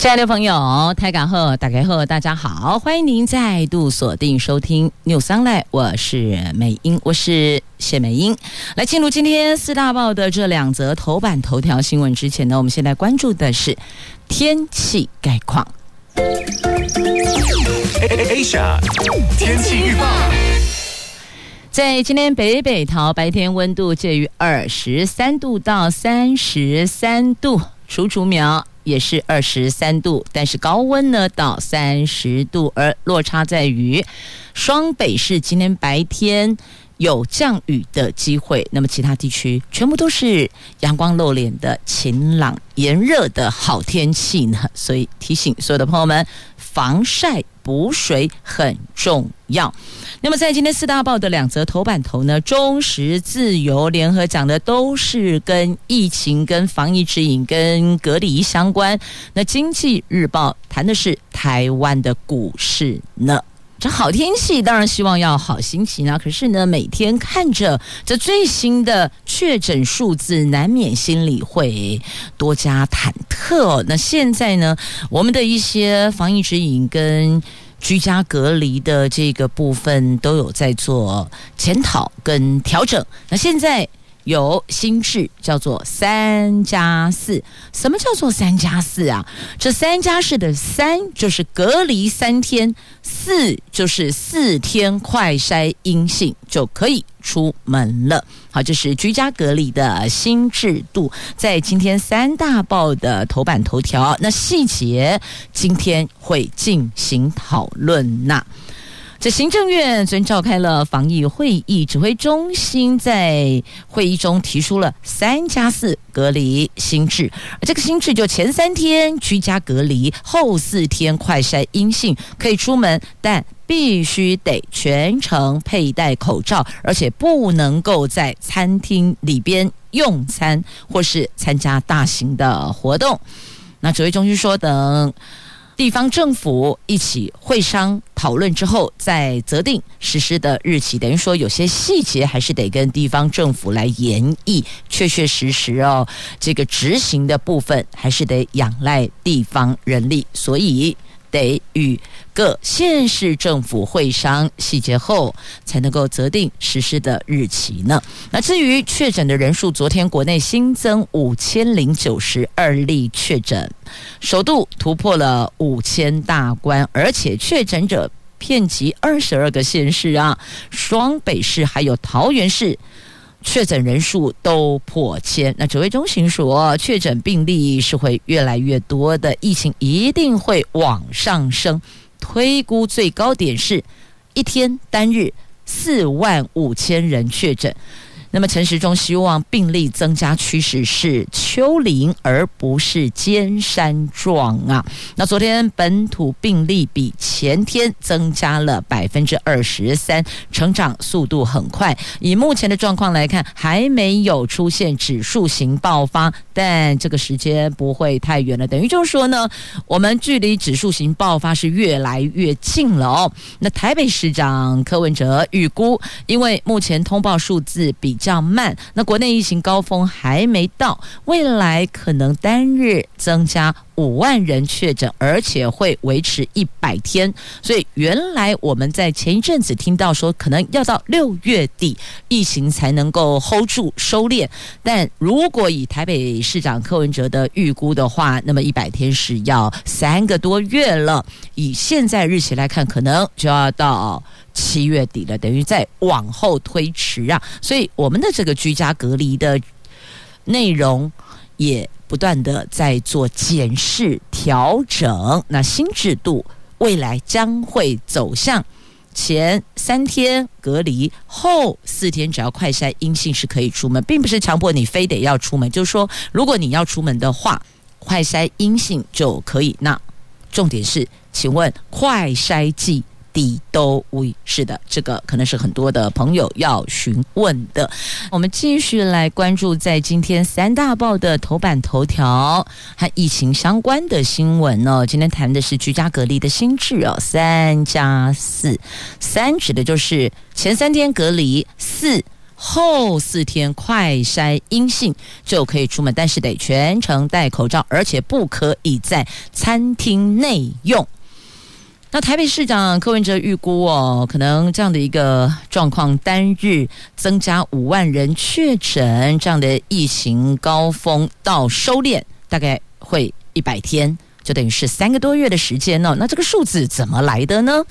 亲爱的朋友，台港后打开后，大家好，欢迎您再度锁定收听 News Online，我是美英，我是谢美英。来进入今天四大报的这两则头版头条新闻之前呢，我们现在关注的是天气概况。Asia 天气预报，在今天北北桃白天温度介于二十三度到三十三度，竹竹苗。也是二十三度，但是高温呢到三十度，而落差在于双北市今天白天有降雨的机会，那么其他地区全部都是阳光露脸的晴朗炎热的好天气呢，所以提醒所有的朋友们，防晒补水很重要。那么，在今天四大报的两则头版头呢，中时自由联合讲的都是跟疫情、跟防疫指引、跟隔离相关。那经济日报谈的是台湾的股市呢。这好天气当然希望要好心情啊，可是呢，每天看着这最新的确诊数字，难免心里会多加忐忑。那现在呢，我们的一些防疫指引跟居家隔离的这个部分都有在做检讨跟调整。那现在有新制，叫做三加四。什么叫做三加四啊？这三加四的三就是隔离三天，四就是四天快筛阴性就可以出门了。好，这是居家隔离的新制度，在今天三大报的头版头条。那细节今天会进行讨论呐。这行政院昨天召开了防疫会议，指挥中心在会议中提出了三加四隔离新制，这个新制就前三天居家隔离，后四天快筛阴性可以出门，但。必须得全程佩戴口罩，而且不能够在餐厅里边用餐或是参加大型的活动。那指挥中心说，等地方政府一起会商讨论之后，再择定实施的日期。等于说，有些细节还是得跟地方政府来研议，确确实实哦，这个执行的部分还是得仰赖地方人力，所以。得与各县市政府会商细节后，才能够择定实施的日期呢。那至于确诊的人数，昨天国内新增五千零九十二例确诊，首度突破了五千大关，而且确诊者遍及二十二个县市啊，双北市还有桃园市。确诊人数都破千，那指挥中心说，确诊病例是会越来越多的，疫情一定会往上升，推估最高点是一天单日四万五千人确诊。那么陈时中希望病例增加趋势是丘陵而不是尖山状啊。那昨天本土病例比前天增加了百分之二十三，成长速度很快。以目前的状况来看，还没有出现指数型爆发，但这个时间不会太远了。等于就是说呢，我们距离指数型爆发是越来越近了哦。那台北市长柯文哲预估，因为目前通报数字比较慢，那国内疫情高峰还没到，未来可能单日增加五万人确诊，而且会维持一百天。所以原来我们在前一阵子听到说，可能要到六月底疫情才能够 hold 住收敛。但如果以台北市长柯文哲的预估的话，那么一百天是要三个多月了。以现在日期来看，可能就要到。七月底了，等于在往后推迟啊，所以我们的这个居家隔离的内容也不断的在做检视调整。那新制度未来将会走向前三天隔离，后四天只要快筛阴性是可以出门，并不是强迫你非得要出门，就是说如果你要出门的话，快筛阴性就可以。那重点是，请问快筛剂。底都无。是的，这个可能是很多的朋友要询问的。我们继续来关注在今天三大报的头版头条和疫情相关的新闻哦。今天谈的是居家隔离的新制哦，三加四，三指的就是前三天隔离，四后四天快筛阴性就可以出门，但是得全程戴口罩，而且不可以在餐厅内用。那台北市长柯文哲预估哦，可能这样的一个状况，单日增加五万人确诊，这样的疫情高峰到收敛，大概会一百天，就等于是三个多月的时间呢。那这个数字怎么来的呢？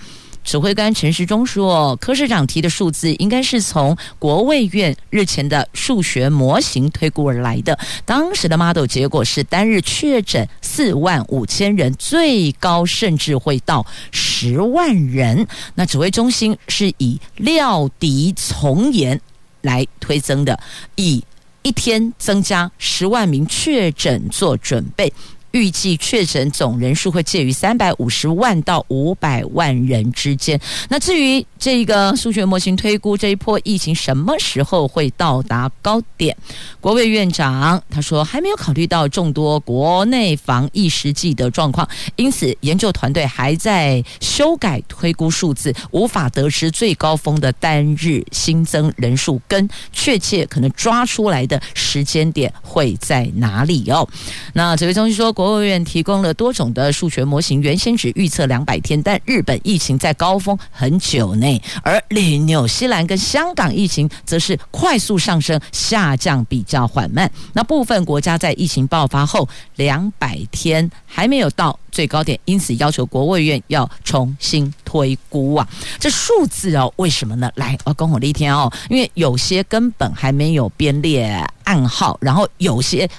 指挥官陈时中说，柯市长提的数字应该是从国卫院日前的数学模型推估而来的。当时的 model 结果是单日确诊四万五千人，最高甚至会到十万人。那指挥中心是以料敌从严来推增的，以一天增加十万名确诊做准备。预计确诊总人数会介于三百五十万到五百万人之间。那至于这个数学模型推估这一波疫情什么时候会到达高点，国卫院长他说还没有考虑到众多国内防疫实际的状况，因此研究团队还在修改推估数字，无法得知最高峰的单日新增人数跟确切可能抓出来的时间点会在哪里哦。那指挥中心说。国务院提供了多种的数学模型，原先只预测两百天，但日本疫情在高峰很久内，而纽西兰跟香港疫情则是快速上升，下降比较缓慢。那部分国家在疫情爆发后两百天还没有到最高点，因此要求国务院要重新推估啊。这数字哦，为什么呢？来，我跟我的一天哦，因为有些根本还没有编列暗号，然后有些。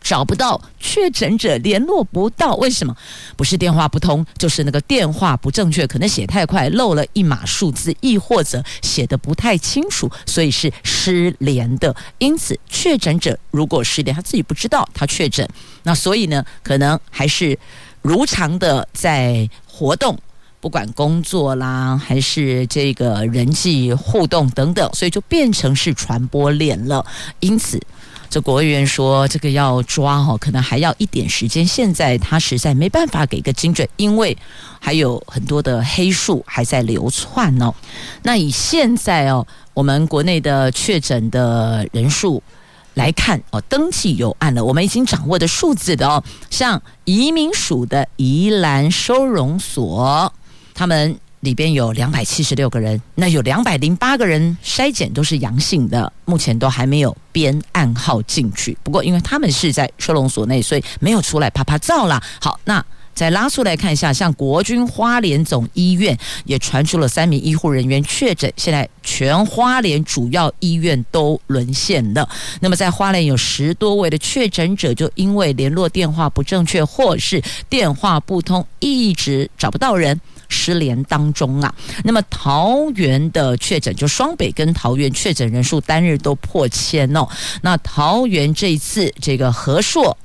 找不到确诊者，联络不到，为什么？不是电话不通，就是那个电话不正确，可能写太快，漏了一码数字，亦或者写得不太清楚，所以是失联的。因此，确诊者如果失联，他自己不知道他确诊，那所以呢，可能还是如常的在活动，不管工作啦，还是这个人际互动等等，所以就变成是传播链了。因此。这国务院说，这个要抓哈，可能还要一点时间。现在他实在没办法给个精准，因为还有很多的黑数还在流窜哦。那以现在哦，我们国内的确诊的人数来看哦，登记有案了，我们已经掌握的数字的哦，像移民署的宜兰收容所，他们。里边有两百七十六个人，那有两百零八个人筛检都是阳性的，目前都还没有编暗号进去。不过因为他们是在收容所内，所以没有出来啪啪照啦。好，那再拉出来看一下，像国军花莲总医院也传出了三名医护人员确诊，现在全花莲主要医院都沦陷了。那么在花莲有十多位的确诊者，就因为联络电话不正确，或是电话不通，一直找不到人。失联当中啊，那么桃园的确诊，就双北跟桃园确诊人数单日都破千哦。那桃园这一次这个和硕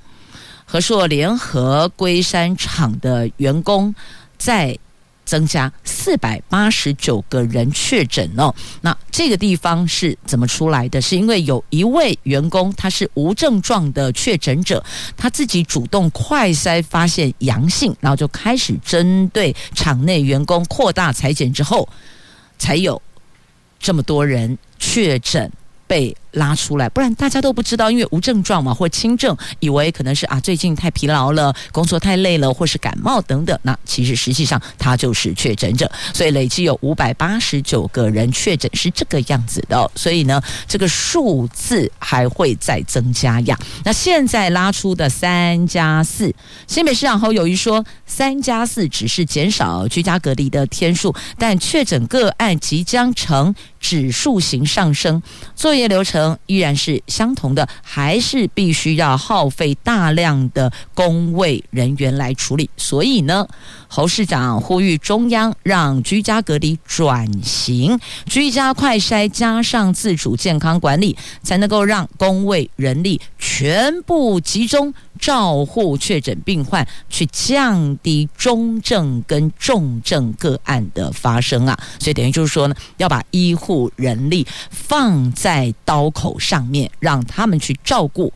和硕联合龟山厂的员工在。增加四百八十九个人确诊哦，那这个地方是怎么出来的？是因为有一位员工他是无症状的确诊者，他自己主动快筛发现阳性，然后就开始针对厂内员工扩大采检之后，才有这么多人确诊。被拉出来，不然大家都不知道，因为无症状嘛，或轻症，以为可能是啊最近太疲劳了，工作太累了，或是感冒等等。那其实实际上他就是确诊者，所以累计有五百八十九个人确诊是这个样子的。所以呢，这个数字还会再增加呀。那现在拉出的三加四，新北市长侯友谊说，三加四只是减少居家隔离的天数，但确诊个案即将呈指数型上升。作业流程依然是相同的，还是必须要耗费大量的工位人员来处理。所以呢，侯市长呼吁中央让居家隔离转型，居家快筛加上自主健康管理，才能够让工位人力全部集中照护确诊病患，去降低中症跟重症个案的发生啊。所以等于就是说呢，要把医护人力放在刀口上面，让他们去照顾。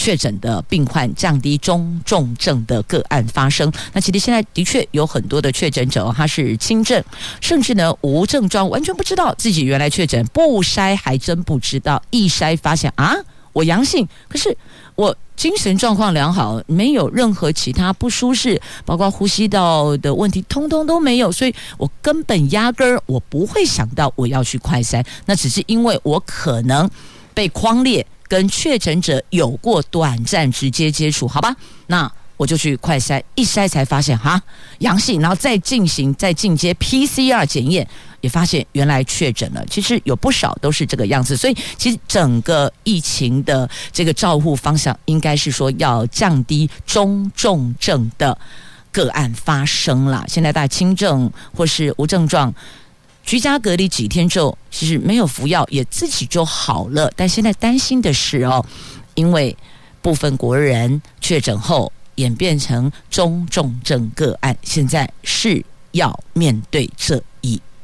确诊的病患，降低中重症的个案发生。那其实现在的确有很多的确诊者，他是轻症，甚至呢无症状，完全不知道自己原来确诊，不筛还真不知道，一筛发现啊，我阳性，可是我精神状况良好，没有任何其他不舒适，包括呼吸道的问题，通通都没有，所以我根本压根儿我不会想到我要去快筛，那只是因为我可能被框列。跟确诊者有过短暂直接接触，好吧，那我就去快筛，一筛才发现哈阳性，然后再进行再进阶 PCR 检验，也发现原来确诊了。其实有不少都是这个样子，所以其实整个疫情的这个照护方向，应该是说要降低中重症的个案发生了。现在大家轻症或是无症状。居家隔离几天之后，其实没有服药也自己就好了。但现在担心的是哦，因为部分国人确诊后演变成中重症个案，现在是要面对这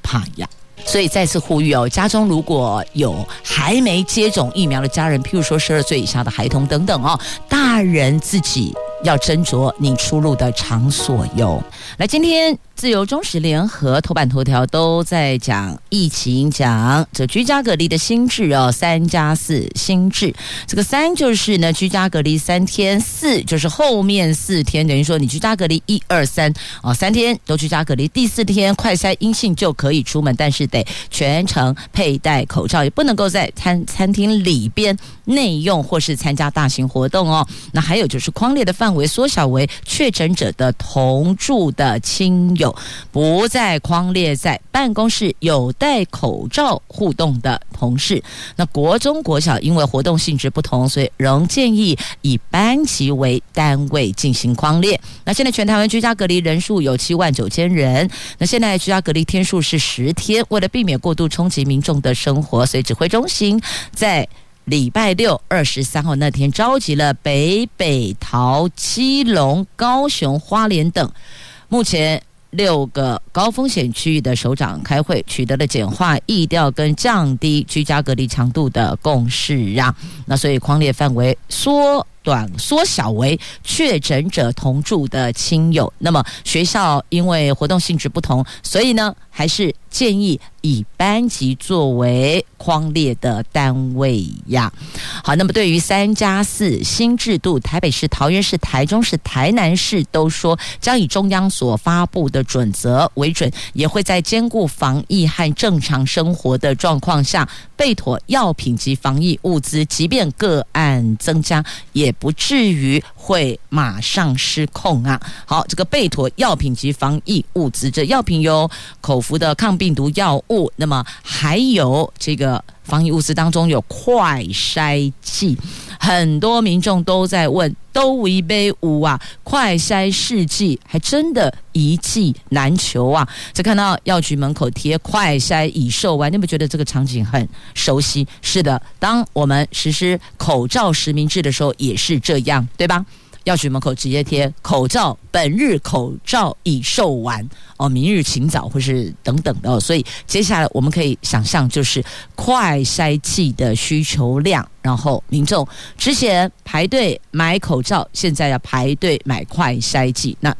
怕痒。所以再次呼吁哦，家中如果有还没接种疫苗的家人，譬如说十二岁以下的孩童等等哦，大人自己要斟酌你出入的场所哟。来，今天。自由、中时、联合头版头条都在讲疫情，讲这居家隔离的新制哦，三加四新制。这个三就是呢居家隔离三天，四就是后面四天，等于说你居家隔离一二三哦，三天都居家隔离，第四天快筛阴性就可以出门，但是得全程佩戴口罩，也不能够在餐餐厅里边内用或是参加大型活动哦。那还有就是框列的范围缩小为确诊者的同住的亲友。有不再框列在办公室有戴口罩互动的同事。那国中国小因为活动性质不同，所以仍建议以班级为单位进行框列。那现在全台湾居家隔离人数有七万九千人。那现在居家隔离天数是十天，为了避免过度冲击民众的生活，所以指挥中心在礼拜六二十三号那天召集了北北桃基隆高雄花莲等，目前。六个高风险区域的首长开会，取得了简化疫调跟降低居家隔离强度的共识啊。那所以框列范围缩短缩小为确诊者同住的亲友。那么学校因为活动性质不同，所以呢还是建议以班级作为框列的单位呀。好，那么对于三加四新制度，台北市、桃园市、台中市、台南市都说将以中央所发布的准则为准，也会在兼顾防疫和正常生活的状况下，备妥药品及防疫物资，即便个案增加，也不至于会马上失控啊。好，这个贝妥药品及防疫物资，这药品有口服的抗病毒药物，那么还有这个。防疫物资当中有快筛剂，很多民众都在问，都一杯五啊？快筛试剂还真的一剂难求啊！只看到药局门口贴“快筛已售完”，你们觉得这个场景很熟悉？是的，当我们实施口罩实名制的时候也是这样，对吧？药局门口直接贴口罩，本日口罩已售完哦，明日请早或是等等的，所以接下来我们可以想象，就是快筛剂的需求量，然后民众之前排队买口罩，现在要排队买快筛剂。那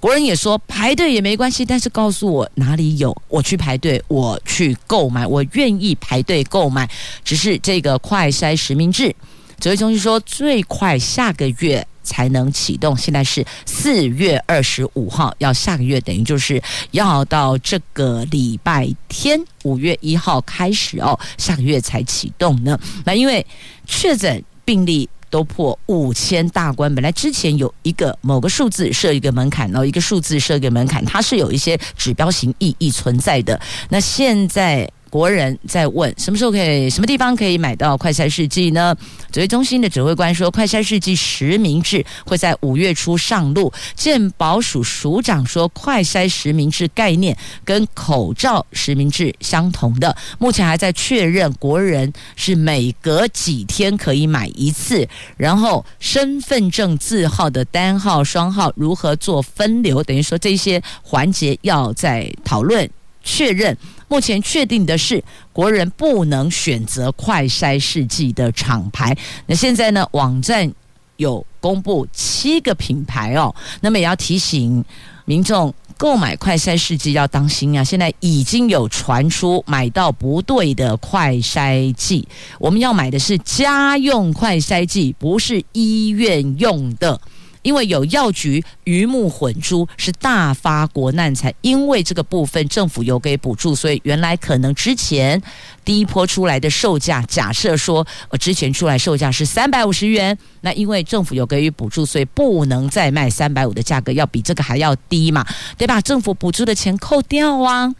国人也说排队也没关系，但是告诉我哪里有，我去排队，我去购买，我愿意排队购买。只是这个快筛实名制，指挥中心说最快下个月。才能启动。现在是四月二十五号，要下个月，等于就是要到这个礼拜天五月一号开始哦，下个月才启动呢。那因为确诊病例都破五千大关，本来之前有一个某个数字设一个门槛，然后一个数字设一个门槛，它是有一些指标型意义存在的。那现在。国人在问什么时候可以、什么地方可以买到快筛试剂呢？指挥中心的指挥官说，快筛试剂实名制会在五月初上路。健保署署长说，快筛实名制概念跟口罩实名制相同的，目前还在确认国人是每隔几天可以买一次，然后身份证字号的单号、双号如何做分流，等于说这些环节要再讨论确认。目前确定的是，国人不能选择快筛试剂的厂牌。那现在呢，网站有公布七个品牌哦。那么也要提醒民众购买快筛试剂要当心啊！现在已经有传出买到不对的快筛剂，我们要买的是家用快筛剂，不是医院用的。因为有药局鱼目混珠，是大发国难财。因为这个部分政府有给补助，所以原来可能之前第一波出来的售价，假设说呃之前出来售价是三百五十元，那因为政府有给予补助，所以不能再卖三百五的价格，要比这个还要低嘛，得把政府补助的钱扣掉啊。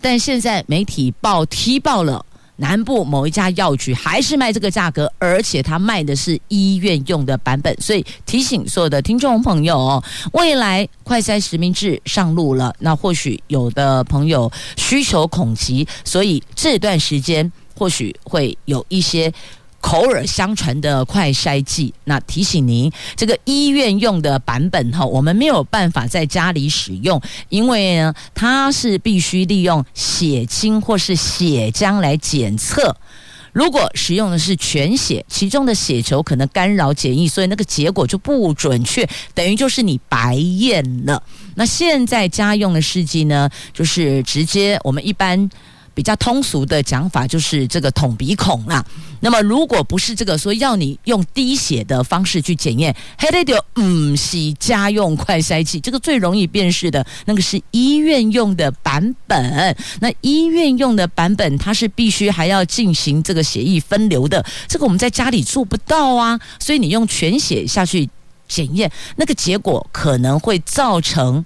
但现在媒体报踢爆了。南部某一家药局还是卖这个价格，而且他卖的是医院用的版本，所以提醒所有的听众朋友哦，未来快筛实名制上路了，那或许有的朋友需求恐急，所以这段时间或许会有一些。口耳相传的快筛剂，那提醒您，这个医院用的版本哈，我们没有办法在家里使用，因为呢，它是必须利用血清或是血浆来检测。如果使用的是全血，其中的血球可能干扰检疫，所以那个结果就不准确，等于就是你白验了。那现在家用的试剂呢，就是直接我们一般。比较通俗的讲法就是这个捅鼻孔啦。那么如果不是这个说要你用滴血的方式去检验，还得丢嗯，洗家用快筛剂，这个最容易辨识的那个是医院用的版本。那医院用的版本它是必须还要进行这个血液分流的，这个我们在家里做不到啊。所以你用全血下去检验，那个结果可能会造成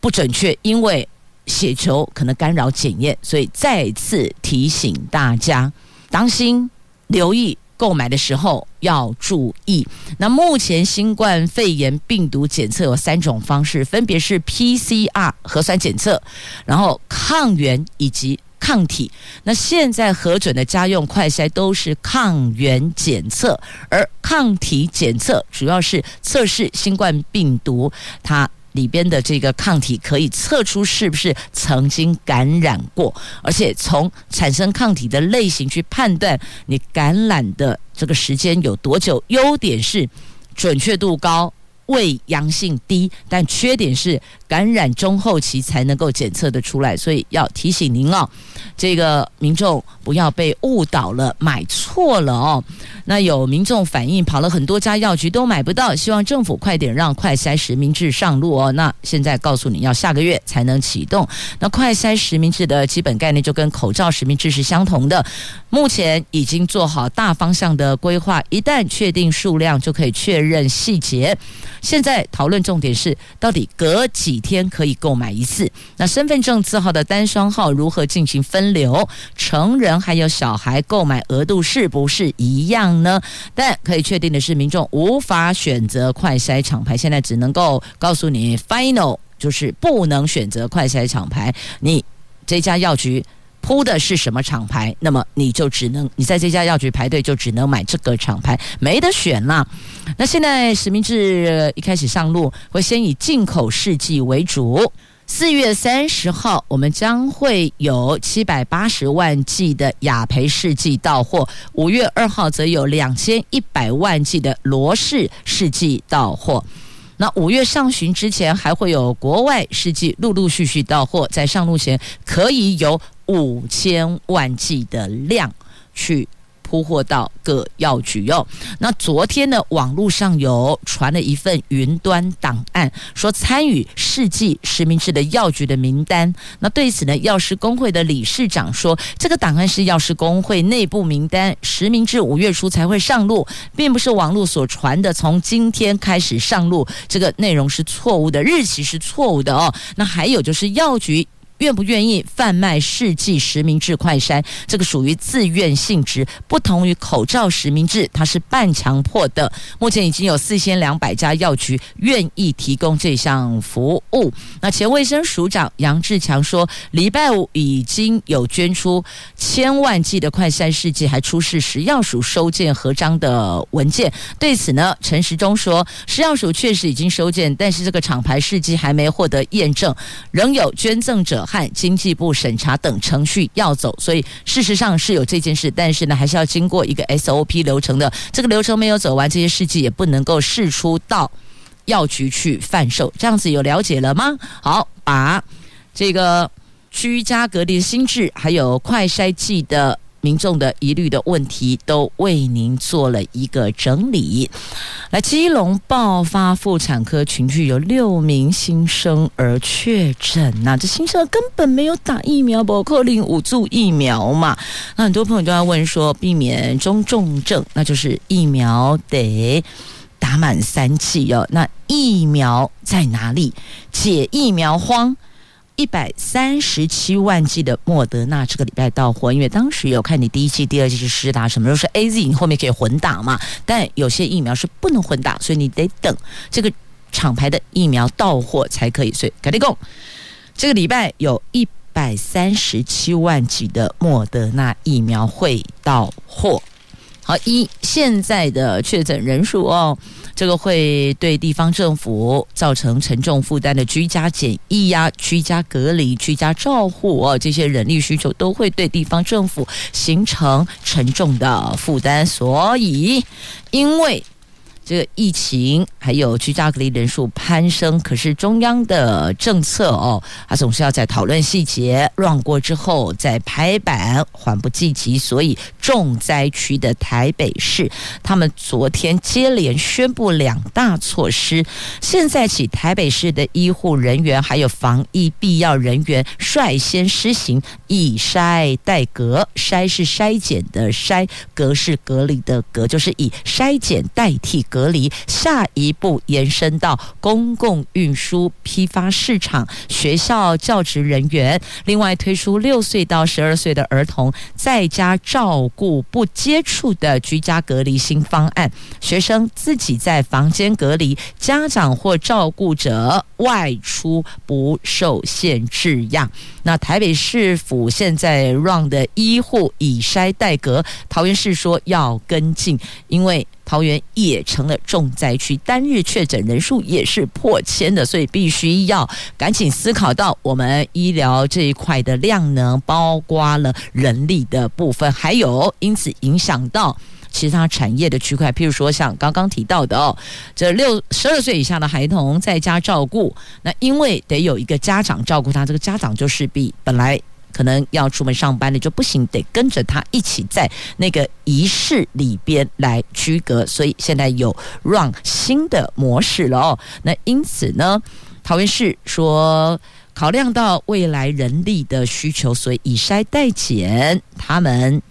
不准确，因为。血球可能干扰检验，所以再次提醒大家，当心留意购买的时候要注意。那目前新冠肺炎病毒检测有三种方式，分别是 PCR 核酸检测，然后抗原以及抗体。那现在核准的家用快筛都是抗原检测，而抗体检测主要是测试新冠病毒它。里边的这个抗体可以测出是不是曾经感染过，而且从产生抗体的类型去判断你感染的这个时间有多久。优点是准确度高。未阳性低，但缺点是感染中后期才能够检测得出来，所以要提醒您哦，这个民众不要被误导了，买错了哦。那有民众反映，跑了很多家药局都买不到，希望政府快点让快筛实名制上路哦。那现在告诉你要下个月才能启动。那快筛实名制的基本概念就跟口罩实名制是相同的，目前已经做好大方向的规划，一旦确定数量就可以确认细节。现在讨论重点是，到底隔几天可以购买一次？那身份证字号的单双号如何进行分流？成人还有小孩购买额度是不是一样呢？但可以确定的是，民众无法选择快筛厂牌，现在只能够告诉你，final 就是不能选择快筛厂牌。你这家药局。铺的是什么厂牌？那么你就只能你在这家药局排队，就只能买这个厂牌，没得选啦。那现在实名制一开始上路，会先以进口试剂为主。四月三十号，我们将会有七百八十万剂的雅培试剂到货；五月二号，则有两千一百万剂的罗氏试剂到货。那五月上旬之前，还会有国外试剂陆陆续续到货，在上路前可以有。五千万剂的量去铺货到各药局哟。那昨天呢，网络上有传了一份云端档案，说参与试剂实名制的药局的名单。那对此呢，药师公会的理事长说，这个档案是药师公会内部名单，实名制五月初才会上路，并不是网络所传的从今天开始上路。这个内容是错误的，日期是错误的哦。那还有就是药局。愿不愿意贩卖试剂实名制快筛，这个属于自愿性质，不同于口罩实名制，它是半强迫的。目前已经有四千两百家药局愿意提供这项服务。那前卫生署长杨志强说，礼拜五已经有捐出千万剂的快筛试剂，还出示食药署收件核章的文件。对此呢，陈时中说，食药署确实已经收件，但是这个厂牌试剂还没获得验证，仍有捐赠者和经济部审查等程序要走。所以事实上是有这件事，但是呢，还是要经过一个 SOP 流程的。这个流程没有走完，这些试剂也不能够试出到药局去贩售。这样子有了解了吗？好，把这个居家隔离的新制，还有快筛剂的。民众的疑虑的问题都为您做了一个整理。来，基隆爆发妇产科群聚，有六名新生儿确诊。那这新生儿根本没有打疫苗，包括零五注疫苗嘛？那很多朋友都在问说，避免中重症，那就是疫苗得打满三剂哦。那疫苗在哪里？解疫苗荒。一百三十七万剂的莫德纳这个礼拜到货，因为当时有看你第一剂、第二剂是施打什么，都是 AZ，你后面可以混打嘛。但有些疫苗是不能混打，所以你得等这个厂牌的疫苗到货才可以。所以，赶紧讲，这个礼拜有一百三十七万剂的莫德纳疫苗会到货。好，一现在的确诊人数哦。这个会对地方政府造成沉重负担的居家检疫呀、居家隔离、居家照护哦，这些人力需求都会对地方政府形成沉重的负担，所以因为。这个疫情还有居家隔离人数攀升，可是中央的政策哦，它总是要在讨论细节乱过之后再拍板，缓不济急。所以重灾区的台北市，他们昨天接连宣布两大措施，现在起台北市的医护人员还有防疫必要人员率先施行以筛代隔，筛是筛检的筛，隔是隔离的隔，就是以筛检代替。隔离，下一步延伸到公共运输、批发市场、学校教职人员。另外推出六岁到十二岁的儿童在家照故不接触的居家隔离新方案，学生自己在房间隔离，家长或照顾者外出不受限制样。那台北市府现在 run 的医护以筛代隔，桃园市说要跟进，因为。桃园也成了重灾区，单日确诊人数也是破千的，所以必须要赶紧思考到我们医疗这一块的量能，包括了人力的部分，还有因此影响到其他产业的区块，譬如说像刚刚提到的哦，这六十二岁以下的孩童在家照顾，那因为得有一个家长照顾他，这个家长就势必本来。可能要出门上班的就不行，得跟着他一起在那个仪式里边来区隔，所以现在有 run 新的模式了哦。那因此呢，桃园市说考量到未来人力的需求，所以以筛代检，他们。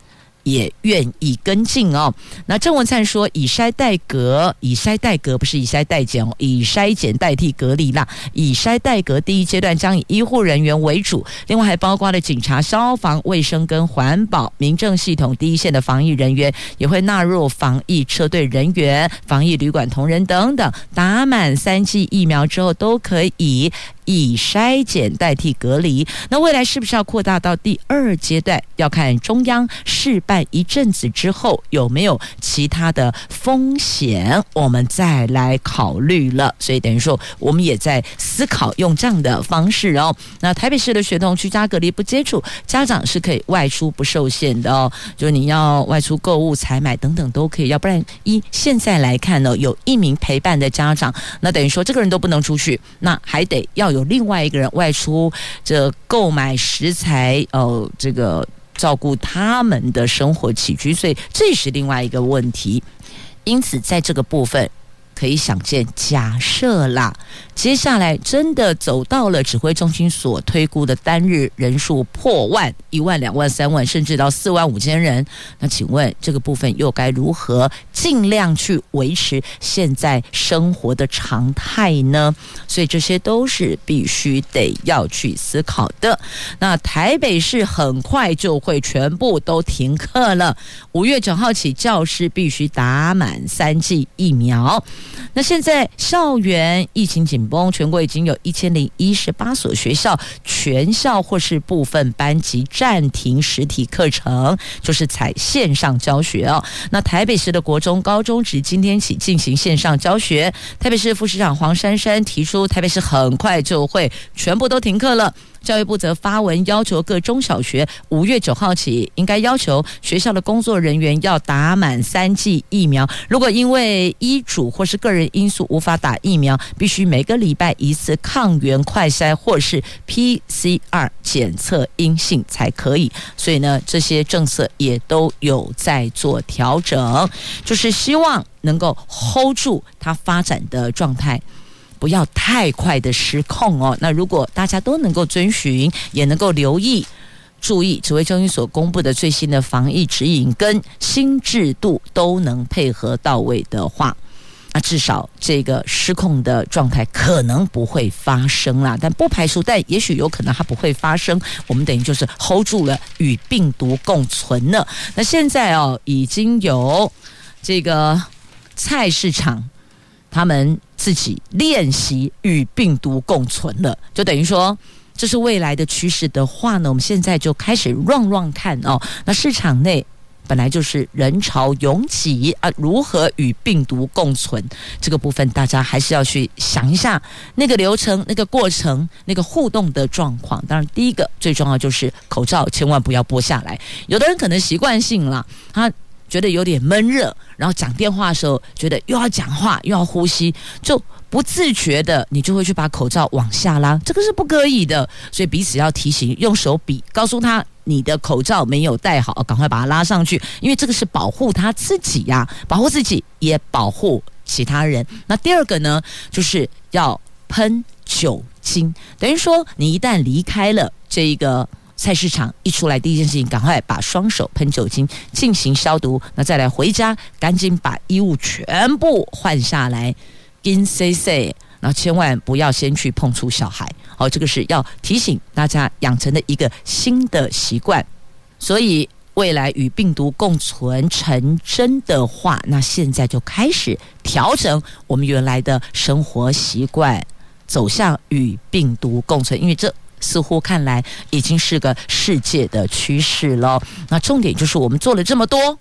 也愿意跟进哦。那郑文灿说，以筛代隔，以筛代隔不是以筛代检哦，以筛检代替隔离啦。以筛代隔第一阶段将以医护人员为主，另外还包括了警察、消防、卫生跟环保、民政系统第一线的防疫人员，也会纳入防疫车队人员、防疫旅馆同仁等等。打满三剂疫苗之后，都可以。以筛检代替隔离，那未来是不是要扩大到第二阶段？要看中央试办一阵子之后有没有其他的风险，我们再来考虑了。所以等于说，我们也在思考用这样的方式哦。那台北市的学童居家隔离不接触，家长是可以外出不受限的哦。就你要外出购物、采买等等都可以，要不然一现在来看呢，有一名陪伴的家长，那等于说这个人都不能出去，那还得要有。另外一个人外出，这购买食材，哦，这个照顾他们的生活起居，所以这是另外一个问题。因此，在这个部分。可以想见，假设啦，接下来真的走到了指挥中心所推估的单日人数破万、一万、两万、三万，甚至到四万五千人，那请问这个部分又该如何尽量去维持现在生活的常态呢？所以这些都是必须得要去思考的。那台北市很快就会全部都停课了，五月九号起，教师必须打满三剂疫苗。那现在校园疫情紧全国已经有一千零一十八所学校全校或是部分班级暂停实体课程，就是采线上教学哦。那台北市的国中、高中只今天起进行线上教学。台北市副市长黄珊珊提出，台北市很快就会全部都停课了。教育部则发文要求各中小学五月九号起，应该要求学校的工作人员要打满三剂疫苗。如果因为医嘱或是个人因素无法打疫苗，必须每个礼拜一次抗原快筛或是 PCR 检测阴性才可以。所以呢，这些政策也都有在做调整，就是希望能够 hold 住它发展的状态。不要太快的失控哦。那如果大家都能够遵循，也能够留意、注意指挥中心所公布的最新的防疫指引跟新制度都能配合到位的话，那至少这个失控的状态可能不会发生啦。但不排除，但也许有可能它不会发生。我们等于就是 hold 住了，与病毒共存了。那现在哦，已经有这个菜市场。他们自己练习与病毒共存了，就等于说这是未来的趋势的话呢，我们现在就开始 run run 看哦。那市场内本来就是人潮拥挤啊，如何与病毒共存？这个部分大家还是要去想一下那个流程、那个过程、那个互动的状况。当然，第一个最重要就是口罩千万不要剥下来。有的人可能习惯性了，他。觉得有点闷热，然后讲电话的时候觉得又要讲话又要呼吸，就不自觉的你就会去把口罩往下拉，这个是不可以的。所以彼此要提醒，用手比，告诉他你的口罩没有戴好，赶快把它拉上去，因为这个是保护他自己呀，保护自己也保护其他人。那第二个呢，就是要喷酒精，等于说你一旦离开了这一个。菜市场一出来，第一件事情，赶快把双手喷酒精进行消毒。那再来回家，赶紧把衣物全部换下来，跟 say say，然后千万不要先去碰触小孩。好，这个是要提醒大家养成的一个新的习惯。所以未来与病毒共存成真的话，那现在就开始调整我们原来的生活习惯，走向与病毒共存，因为这。似乎看来已经是个世界的趋势了。那重点就是我们做了这么多，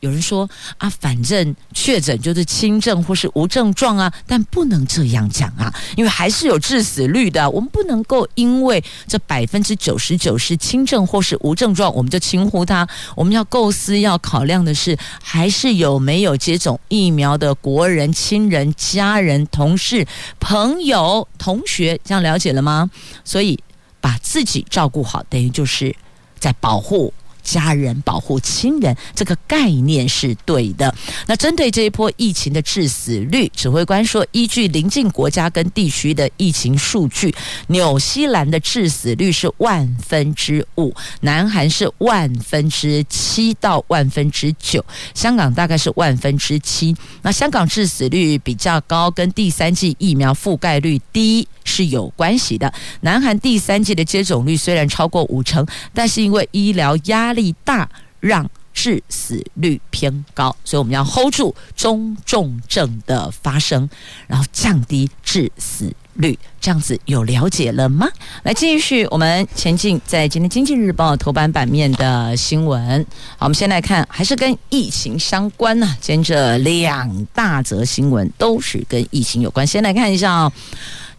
有人说啊，反正确诊就是轻症或是无症状啊，但不能这样讲啊，因为还是有致死率的。我们不能够因为这百分之九十九是轻症或是无症状，我们就轻忽它。我们要构思、要考量的是，还是有没有接种疫苗的国人、亲人、家人、同事、朋友、同学，这样了解了吗？所以。把自己照顾好，等于就是在保护家人、保护亲人，这个概念是对的。那针对这一波疫情的致死率，指挥官说，依据邻近国家跟地区的疫情数据，纽西兰的致死率是万分之五，南韩是万分之七到万分之九，香港大概是万分之七。那香港致死率比较高，跟第三季疫苗覆盖率低是有关系的。南韩第三季的接种率虽然超过五成，但是因为医疗压压力大，让致死率偏高，所以我们要 hold 住中重症的发生，然后降低致死率。这样子有了解了吗？来继续我们前进，在今天《经济日报》头版版面的新闻。好，我们先来看，还是跟疫情相关呢、啊。今天这两大则新闻都是跟疫情有关。先来看一下哦。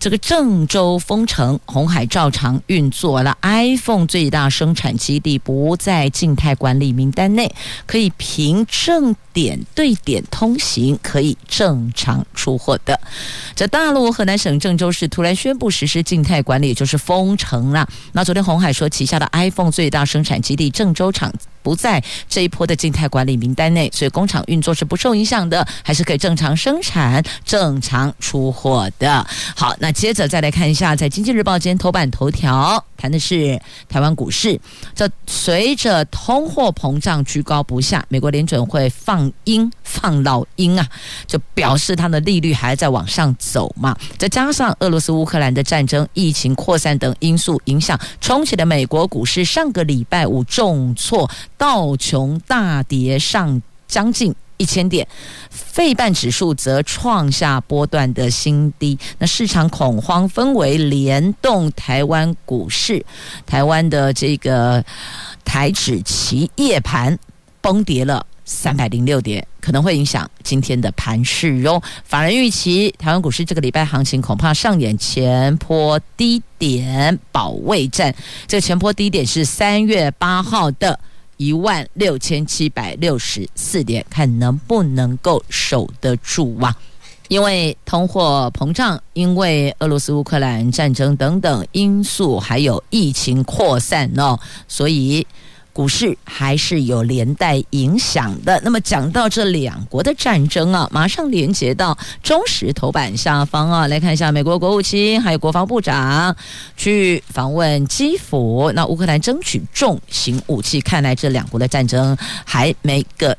这个郑州封城，鸿海照常运作了。iPhone 最大生产基地不在静态管理名单内，可以凭证点对点通行，可以正常出货的。在大陆河南省郑州市突然宣布实施静态管理，就是封城了。那昨天鸿海说，旗下的 iPhone 最大生产基地郑州厂不在这一波的静态管理名单内，所以工厂运作是不受影响的，还是可以正常生产、正常出货的。好，那接着再来看一下，在《经济日报》今天头版头条谈的是台湾股市。这随着通货膨胀居高不下，美国联准会放鹰放老鹰啊，就表示它的利率还在往上走嘛。再加上俄罗斯乌克兰的战争、疫情扩散等因素影响，冲起的美国股市上个礼拜五重挫。道琼大跌上将近一千点，费半指数则创下波段的新低。那市场恐慌氛围联动台湾股市，台湾的这个台指期夜盘崩跌了三百零六点，可能会影响今天的盘势哟。法人预期台湾股市这个礼拜行情恐怕上演前坡低点保卫战。这个前坡低点是三月八号的。一万六千七百六十四点，看能不能够守得住啊？因为通货膨胀，因为俄罗斯乌克兰战争等等因素，还有疫情扩散哦，所以。股市还是有连带影响的。那么讲到这两国的战争啊，马上连接到中时头版下方啊，来看一下美国国务卿还有国防部长去访问基辅。那乌克兰争取重型武器，看来这两国的战争还没个。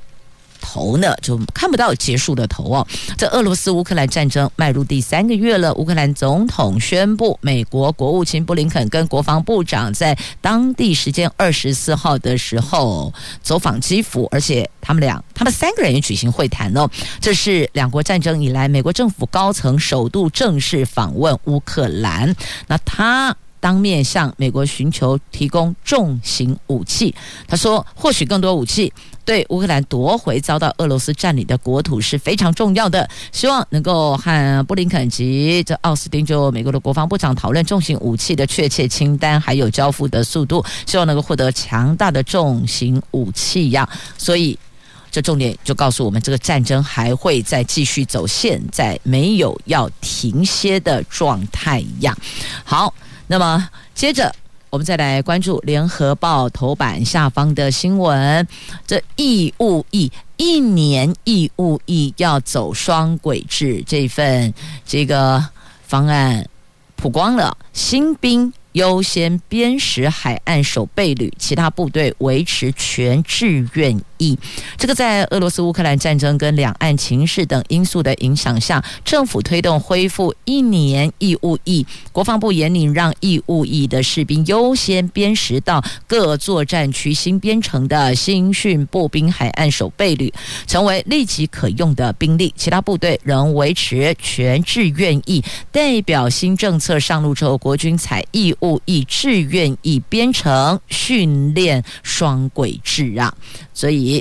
头呢，就看不到结束的头哦。这俄罗斯乌克兰战争迈入第三个月了，乌克兰总统宣布，美国国务卿布林肯跟国防部长在当地时间二十四号的时候走访基辅，而且他们俩，他们三个人也举行会谈哦。这是两国战争以来，美国政府高层首度正式访问乌克兰。那他。当面向美国寻求提供重型武器，他说，或许更多武器对乌克兰夺回遭到俄罗斯占领的国土是非常重要的，希望能够和布林肯及这奥斯汀就美国的国防部长讨论重型武器的确切清单，还有交付的速度，希望能够获得强大的重型武器呀。所以，这重点就告诉我们，这个战争还会再继续走，现在没有要停歇的状态呀。好。那么，接着我们再来关注《联合报》头版下方的新闻。这义务役一年义务役要走双轨制，这份这个方案曝光了，新兵。优先编实海岸守备旅，其他部队维持全志愿役。这个在俄罗斯乌克兰战争跟两岸情势等因素的影响下，政府推动恢复一年义务役。国防部严令让义务役的士兵优先编实到各作战区新编成的新训步兵海岸守备旅，成为立即可用的兵力。其他部队仍维持全志愿役。代表新政策上路之后，国军采义。务役志愿役编成训练双轨制啊，所以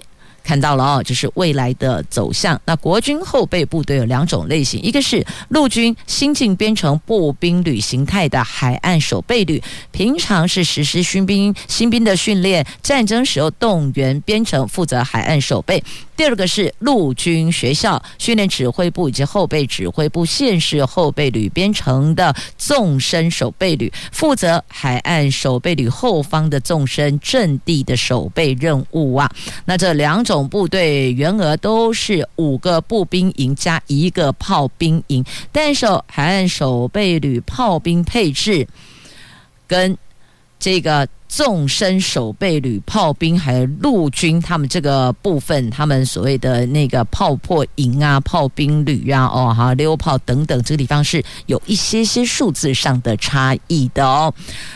看到了哦，这是未来的走向。那国军后备部队有两种类型，一个是陆军新进编成步兵旅形态的海岸守备旅，平常是实施新兵新兵的训练，战争时候动员编成负责海岸守备。第二个是陆军学校训练指挥部以及后备指挥部县市后备旅编成的纵深守备旅，负责海岸守备旅后方的纵深阵地的守备任务啊。那这两种部队员额都是五个步兵营加一个炮兵营，但是海岸守备旅炮兵配置跟这个。纵深守备旅炮兵还有陆军，他们这个部分，他们所谓的那个炮破营啊、炮兵旅啊、哦哈溜炮等等，这个地方是有一些些数字上的差异的哦。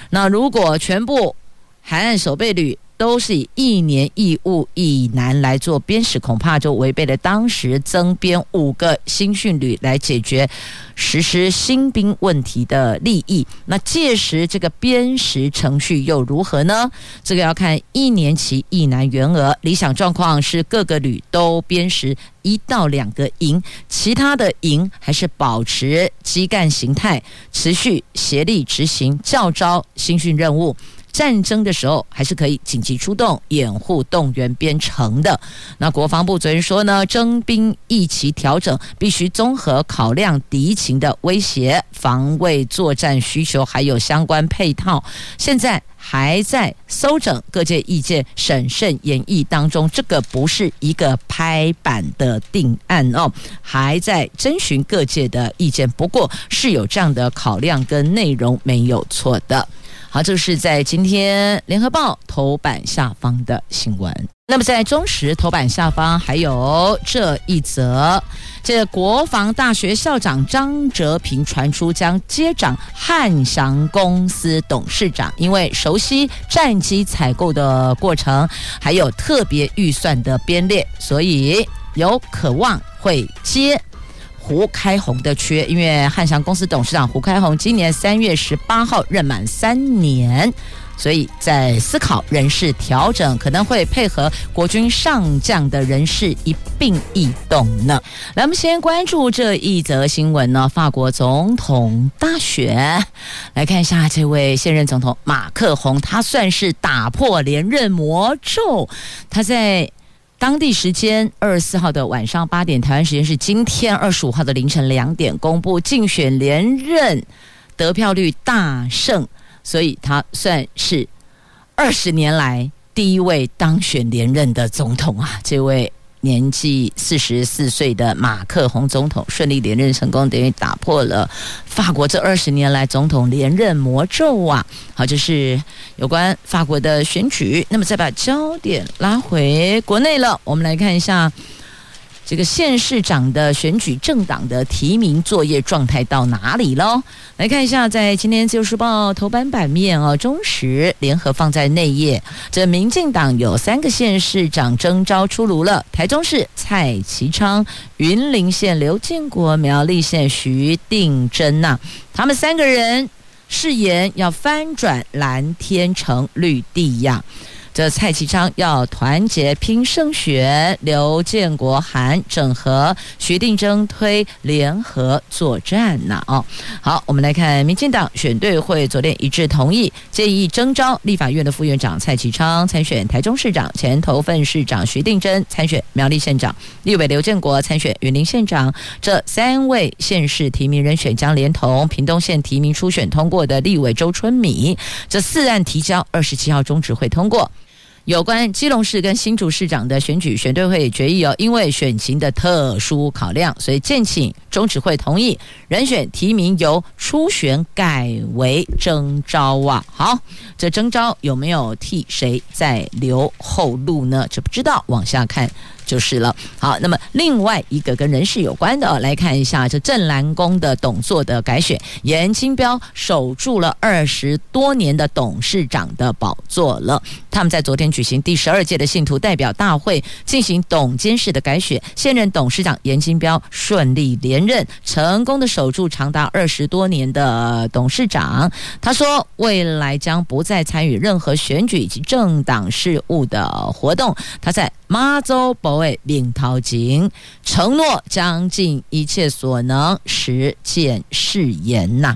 那如果全部海岸守备旅，都是以一年义务役男来做编实，恐怕就违背了当时增编五个新训旅来解决实施新兵问题的利益。那届时这个编实程序又如何呢？这个要看一年期役男员额，理想状况是各个旅都编实一到两个营，其他的营还是保持基干形态，持续协力执行教招新训任务。战争的时候还是可以紧急出动，掩护动员边城的。那国防部昨天说呢，征兵役期调整必须综合考量敌情的威胁、防卫作战需求，还有相关配套。现在。还在搜整各界意见，审慎演绎当中。这个不是一个拍板的定案哦，还在征询各界的意见。不过是有这样的考量跟内容，没有错的。好，这是在今天联合报头版下方的新闻。那么在中时头版下方还有这一则，这国防大学校长张哲平传出将接掌汉翔公司董事长，因为熟悉战机采购的过程，还有特别预算的编列，所以有渴望会接。胡开宏的缺，因为汉翔公司董事长胡开宏今年三月十八号任满三年，所以在思考人事调整，可能会配合国军上将的人事一并异动呢。来，我们先关注这一则新闻呢，法国总统大选，来看一下这位现任总统马克宏，他算是打破连任魔咒，他在。当地时间二十四号的晚上八点，台湾时间是今天二十五号的凌晨两点，公布竞选连任得票率大胜，所以他算是二十年来第一位当选连任的总统啊！这位。年纪四十四岁的马克宏总统顺利连任成功，等于打破了法国这二十年来总统连任魔咒啊！好，这是有关法国的选举。那么再把焦点拉回国内了，我们来看一下。这个县市长的选举政党的提名作业状态到哪里喽？来看一下，在今天《自由时报》头版版面哦，中时联合放在内页。这民进党有三个县市长征召出炉了：台中市蔡其昌、云林县刘建国、苗栗县徐定珍呐。他们三个人誓言要翻转蓝天成绿地呀。这蔡其昌要团结拼胜选，刘建国喊整合，徐定祯推联合作战呐！哦，好，我们来看民进党选对会昨天一致同意建议征召立法院的副院长蔡其昌参选台中市长，前头份市长徐定祯参选苗栗县长，立委刘建国参选云林县长。这三位县市提名人选将连同屏东县提名初选通过的立委周春米，这四案提交二十七号中执会通过。有关基隆市跟新竹市长的选举，选对会决议哦，因为选情的特殊考量，所以建请中指会同意人选提名由初选改为征召啊。好，这征召有没有替谁在留后路呢？这不知道，往下看。就是了。好，那么另外一个跟人事有关的，来看一下这镇澜宫的董座的改选，严清标守住了二十多年的董事长的宝座了。他们在昨天举行第十二届的信徒代表大会，进行董监事的改选，现任董事长严清标顺利连任，成功的守住长达二十多年的董事长。他说，未来将不再参与任何选举以及政党事务的活动。他在妈祖保卫领头井，承诺将尽一切所能实践誓言呐。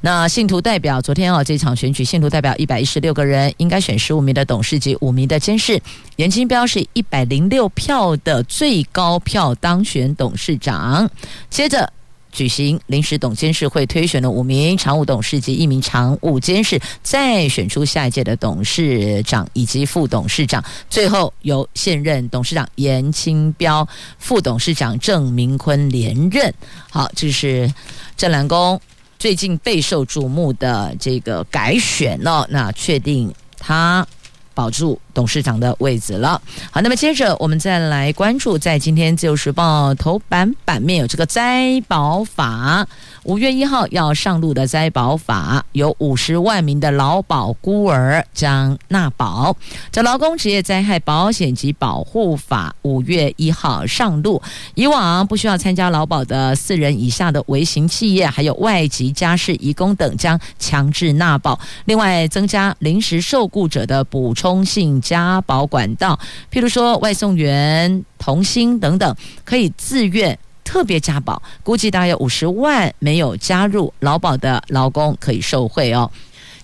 那信徒代表昨天啊，这场选举信徒代表一百一十六个人，应该选十五名的董事及五名的监事。严金标是一百零六票的最高票当选董事长，接着。举行临时董监事会，推选了五名常务董事及一名常务监事，再选出下一届的董事长以及副董事长，最后由现任董事长严清标、副董事长郑明坤连任。好，这是镇澜宫最近备受瞩目的这个改选哦，那确定他保住董事长的位置了。好，那么接着我们再来关注，在今天《自由时报》头版版面有这个灾保法，五月一号要上路的灾保法，有五十万名的劳保孤儿将纳保。这劳工职业灾害保险及保护法五月一号上路，以往不需要参加劳保的四人以下的微型企业，还有外籍家事移工等将强制纳保。另外，增加临时受雇者的补充性。加保管道，譬如说外送员、童星等等，可以自愿特别加保，估计大概有五十万没有加入劳保的劳工可以受惠哦。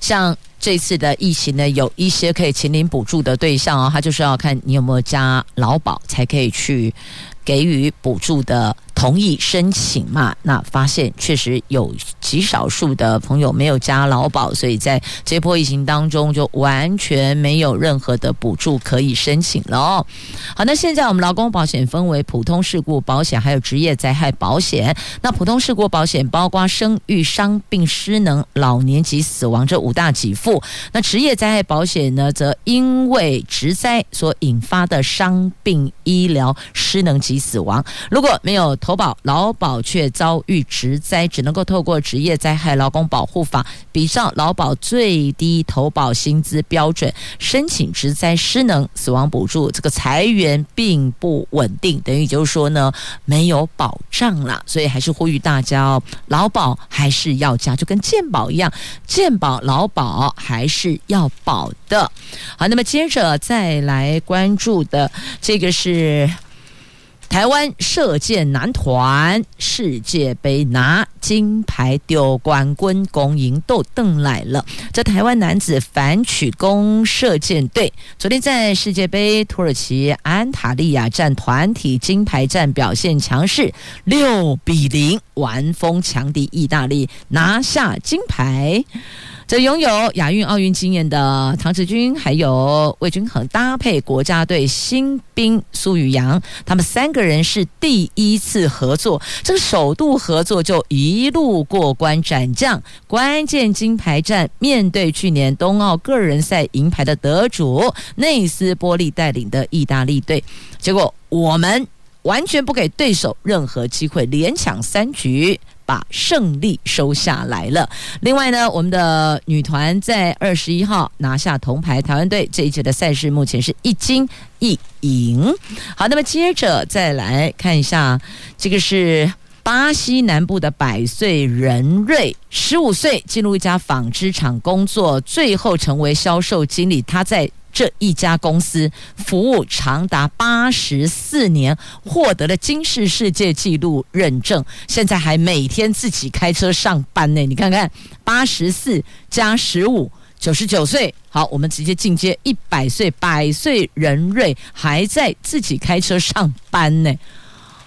像这次的疫情呢，有一些可以请领补助的对象哦，他就是要看你有没有加劳保，才可以去给予补助的。同意申请嘛？那发现确实有极少数的朋友没有加劳保，所以在这波疫情当中就完全没有任何的补助可以申请了。好，那现在我们劳工保险分为普通事故保险还有职业灾害保险。那普通事故保险包括生育、伤病、失能、老年及死亡这五大给付。那职业灾害保险呢，则因为职灾所引发的伤病、医疗、失能及死亡，如果没有。投保劳保却遭遇职灾，只能够透过职业灾害劳工保护法，比照劳保最低投保薪资标准申请职灾失能死亡补助。这个财源并不稳定，等于就是说呢，没有保障啦。所以还是呼吁大家哦，劳保还是要加，就跟健保一样，健保劳保还是要保的。好，那么接着再来关注的这个是。台湾射箭男团世界杯拿金牌丢冠军，恭迎都登来了。这台湾男子反曲弓射箭队昨天在世界杯土耳其安塔利亚站团体金牌战表现强势，六比零完封强敌意大利，拿下金牌。这拥有亚运、奥运经验的唐志军，还有魏均衡搭配国家队新兵苏宇阳，他们三个人是第一次合作，这个首度合作就一路过关斩将，关键金牌战面对去年冬奥个人赛银牌的得主内斯波利带领的意大利队，结果我们完全不给对手任何机会，连抢三局。把胜利收下来了。另外呢，我们的女团在二十一号拿下铜牌，台湾队这一届的赛事目前是一金一银。好，那么接着再来看一下，这个是巴西南部的百岁人瑞，十五岁进入一家纺织厂工作，最后成为销售经理。他在这一家公司服务长达八十四年，获得了金氏世界纪录认证，现在还每天自己开车上班呢。你看看，八十四加十五，九十九岁。好，我们直接进阶一百岁，百岁人瑞还在自己开车上班呢。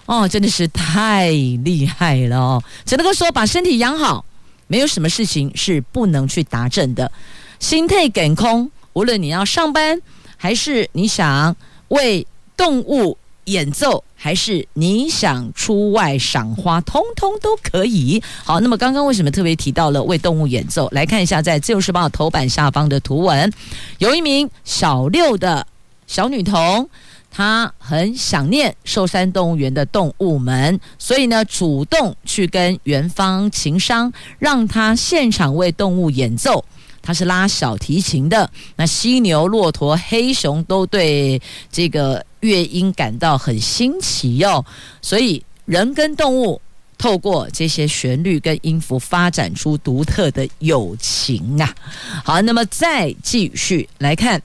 哦，真的是太厉害了哦！只能够说把身体养好，没有什么事情是不能去达成的。心态梗空。无论你要上班，还是你想为动物演奏，还是你想出外赏花，通通都可以。好，那么刚刚为什么特别提到了为动物演奏？来看一下，在《自由时报》头版下方的图文，有一名小六的小女童，她很想念寿山动物园的动物们，所以呢，主动去跟园方情商，让她现场为动物演奏。他是拉小提琴的，那犀牛、骆驼、黑熊都对这个乐音感到很新奇哟、所以人跟动物透过这些旋律跟音符发展出独特的友情啊。好，那么再继续来看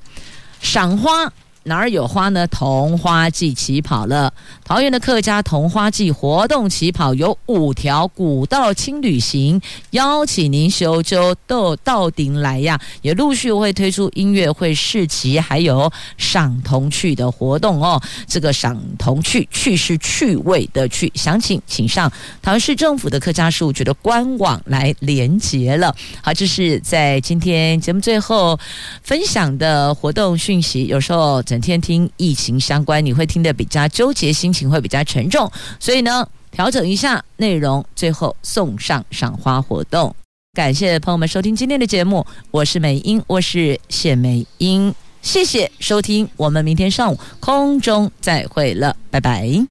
赏花。哪儿有花呢？桐花季起跑了。桃园的客家桐花季活动起跑，有五条古道轻旅行，邀请您修舟到到顶来呀！也陆续会推出音乐会、市集，还有赏童趣的活动哦。这个赏童趣，趣是趣味的趣。详情请上桃园市政府的客家事务局的官网来连接了。好，这是在今天节目最后分享的活动讯息。有时候整天听疫情相关，你会听得比较纠结，心情会比较沉重，所以呢，调整一下内容，最后送上赏花活动。感谢朋友们收听今天的节目，我是美英，我是谢美英，谢谢收听，我们明天上午空中再会了，拜拜。